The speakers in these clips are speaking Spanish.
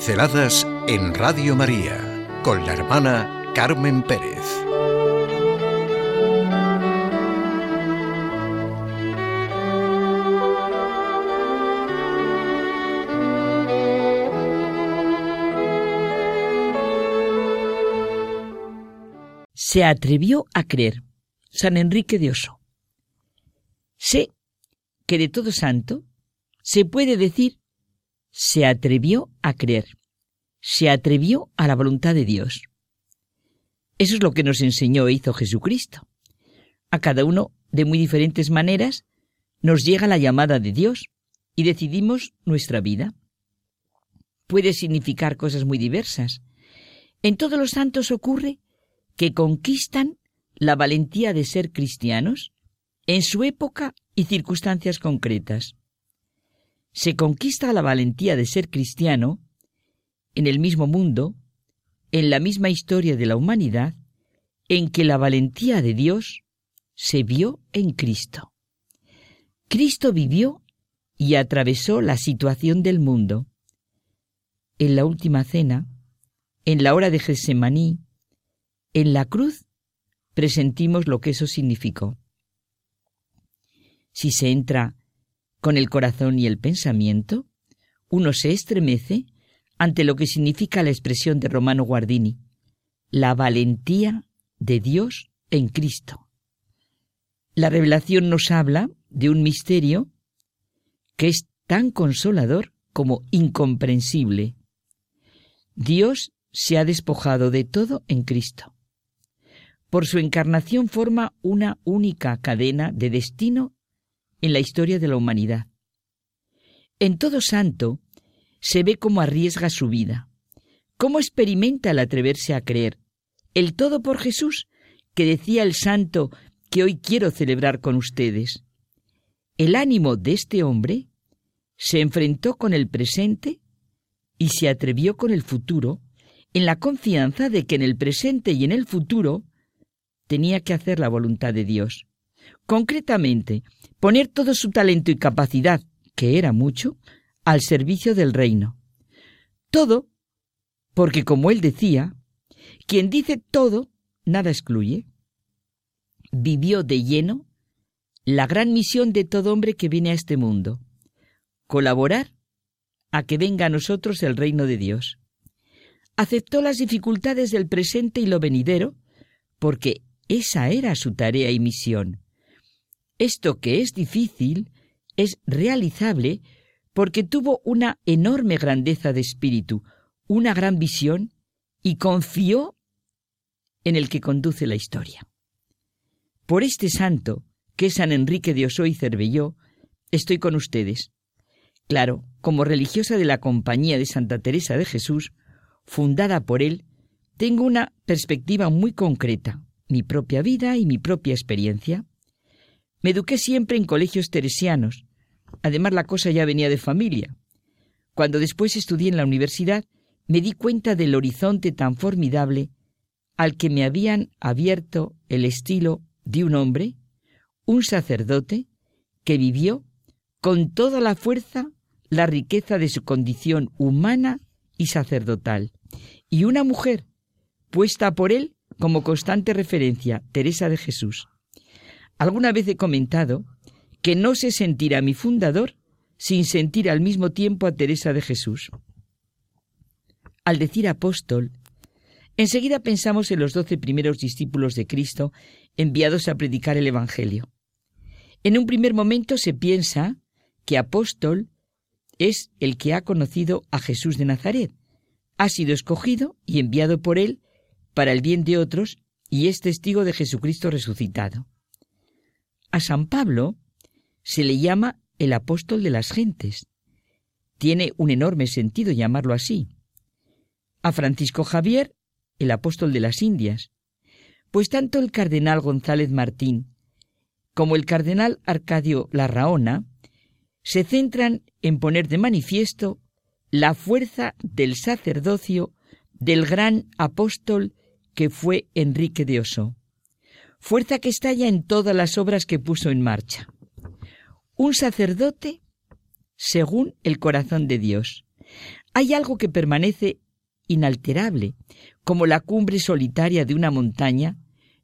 Pinceladas en Radio María con la hermana Carmen Pérez. Se atrevió a creer. San Enrique de Oso. Sé que de todo santo se puede decir se atrevió a creer, se atrevió a la voluntad de Dios. Eso es lo que nos enseñó e hizo Jesucristo. A cada uno, de muy diferentes maneras, nos llega la llamada de Dios y decidimos nuestra vida. Puede significar cosas muy diversas. En todos los santos ocurre que conquistan la valentía de ser cristianos en su época y circunstancias concretas se conquista la valentía de ser cristiano en el mismo mundo, en la misma historia de la humanidad, en que la valentía de Dios se vio en Cristo. Cristo vivió y atravesó la situación del mundo. En la última cena, en la hora de Getsemaní, en la cruz, presentimos lo que eso significó. Si se entra con el corazón y el pensamiento, uno se estremece ante lo que significa la expresión de Romano Guardini, la valentía de Dios en Cristo. La revelación nos habla de un misterio que es tan consolador como incomprensible. Dios se ha despojado de todo en Cristo. Por su encarnación forma una única cadena de destino en la historia de la humanidad. En todo santo se ve cómo arriesga su vida, cómo experimenta el atreverse a creer, el todo por Jesús, que decía el santo que hoy quiero celebrar con ustedes. El ánimo de este hombre se enfrentó con el presente y se atrevió con el futuro, en la confianza de que en el presente y en el futuro tenía que hacer la voluntad de Dios. Concretamente, poner todo su talento y capacidad, que era mucho, al servicio del reino. Todo, porque como él decía, quien dice todo, nada excluye. Vivió de lleno la gran misión de todo hombre que viene a este mundo, colaborar a que venga a nosotros el reino de Dios. Aceptó las dificultades del presente y lo venidero, porque esa era su tarea y misión. Esto que es difícil es realizable porque tuvo una enorme grandeza de espíritu, una gran visión y confió en el que conduce la historia. Por este santo, que es San Enrique de Oso y Cervelló, estoy con ustedes. Claro, como religiosa de la Compañía de Santa Teresa de Jesús, fundada por él, tengo una perspectiva muy concreta, mi propia vida y mi propia experiencia. Me eduqué siempre en colegios teresianos. Además, la cosa ya venía de familia. Cuando después estudié en la universidad, me di cuenta del horizonte tan formidable al que me habían abierto el estilo de un hombre, un sacerdote, que vivió con toda la fuerza la riqueza de su condición humana y sacerdotal, y una mujer puesta por él como constante referencia, Teresa de Jesús. Alguna vez he comentado que no se sentirá mi fundador sin sentir al mismo tiempo a Teresa de Jesús. Al decir apóstol, enseguida pensamos en los doce primeros discípulos de Cristo enviados a predicar el Evangelio. En un primer momento se piensa que apóstol es el que ha conocido a Jesús de Nazaret, ha sido escogido y enviado por él para el bien de otros y es testigo de Jesucristo resucitado. A San Pablo se le llama el apóstol de las gentes. Tiene un enorme sentido llamarlo así. A Francisco Javier, el apóstol de las Indias. Pues tanto el cardenal González Martín como el cardenal Arcadio Larraona se centran en poner de manifiesto la fuerza del sacerdocio del gran apóstol que fue Enrique de Oso fuerza que estalla en todas las obras que puso en marcha. Un sacerdote según el corazón de Dios, Hay algo que permanece inalterable, como la cumbre solitaria de una montaña,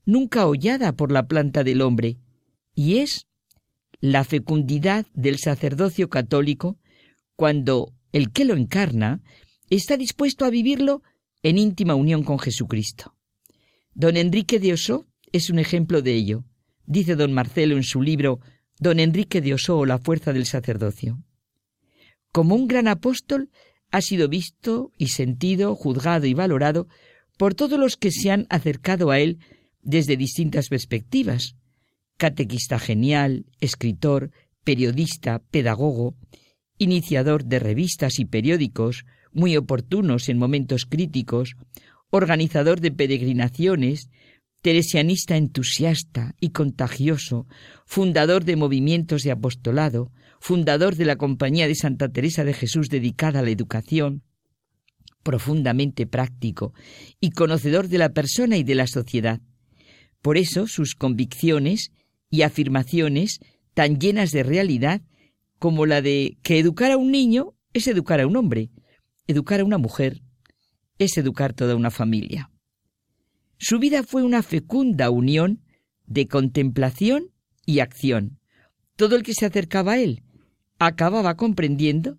nunca hollada por la planta del hombre, y es la fecundidad del sacerdocio católico cuando el que lo encarna está dispuesto a vivirlo en íntima unión con Jesucristo. Don Enrique de Osó es un ejemplo de ello, dice don Marcelo en su libro Don Enrique de Osó la fuerza del sacerdocio. Como un gran apóstol, ha sido visto y sentido, juzgado y valorado por todos los que se han acercado a él desde distintas perspectivas. Catequista genial, escritor, periodista, pedagogo, iniciador de revistas y periódicos, muy oportunos en momentos críticos, organizador de peregrinaciones, teresianista entusiasta y contagioso, fundador de movimientos de apostolado, fundador de la Compañía de Santa Teresa de Jesús dedicada a la educación, profundamente práctico y conocedor de la persona y de la sociedad. Por eso sus convicciones y afirmaciones tan llenas de realidad como la de que educar a un niño es educar a un hombre, educar a una mujer es educar toda una familia. Su vida fue una fecunda unión de contemplación y acción. Todo el que se acercaba a él acababa comprendiendo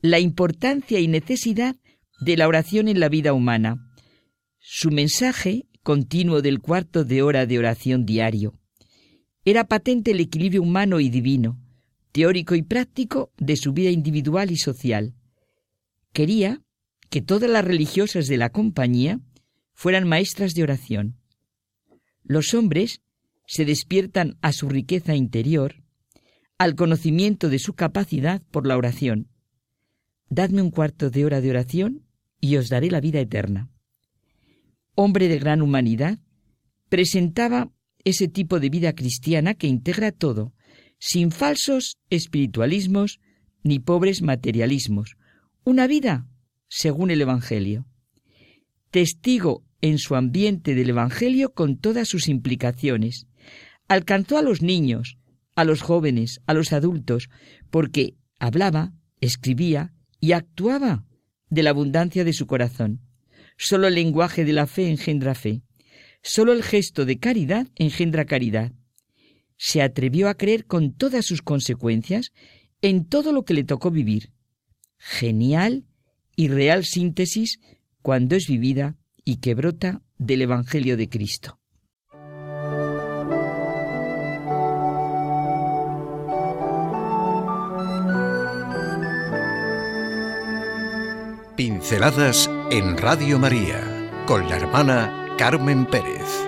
la importancia y necesidad de la oración en la vida humana. Su mensaje continuo del cuarto de hora de oración diario. Era patente el equilibrio humano y divino, teórico y práctico de su vida individual y social. Quería que todas las religiosas de la compañía fueran maestras de oración. Los hombres se despiertan a su riqueza interior, al conocimiento de su capacidad por la oración. Dadme un cuarto de hora de oración y os daré la vida eterna. Hombre de gran humanidad, presentaba ese tipo de vida cristiana que integra todo, sin falsos espiritualismos ni pobres materialismos, una vida según el Evangelio. Testigo en su ambiente del Evangelio con todas sus implicaciones. Alcanzó a los niños, a los jóvenes, a los adultos, porque hablaba, escribía y actuaba de la abundancia de su corazón. Solo el lenguaje de la fe engendra fe. Solo el gesto de caridad engendra caridad. Se atrevió a creer con todas sus consecuencias en todo lo que le tocó vivir. Genial y real síntesis cuando es vivida y que brota del Evangelio de Cristo. Pinceladas en Radio María con la hermana Carmen Pérez.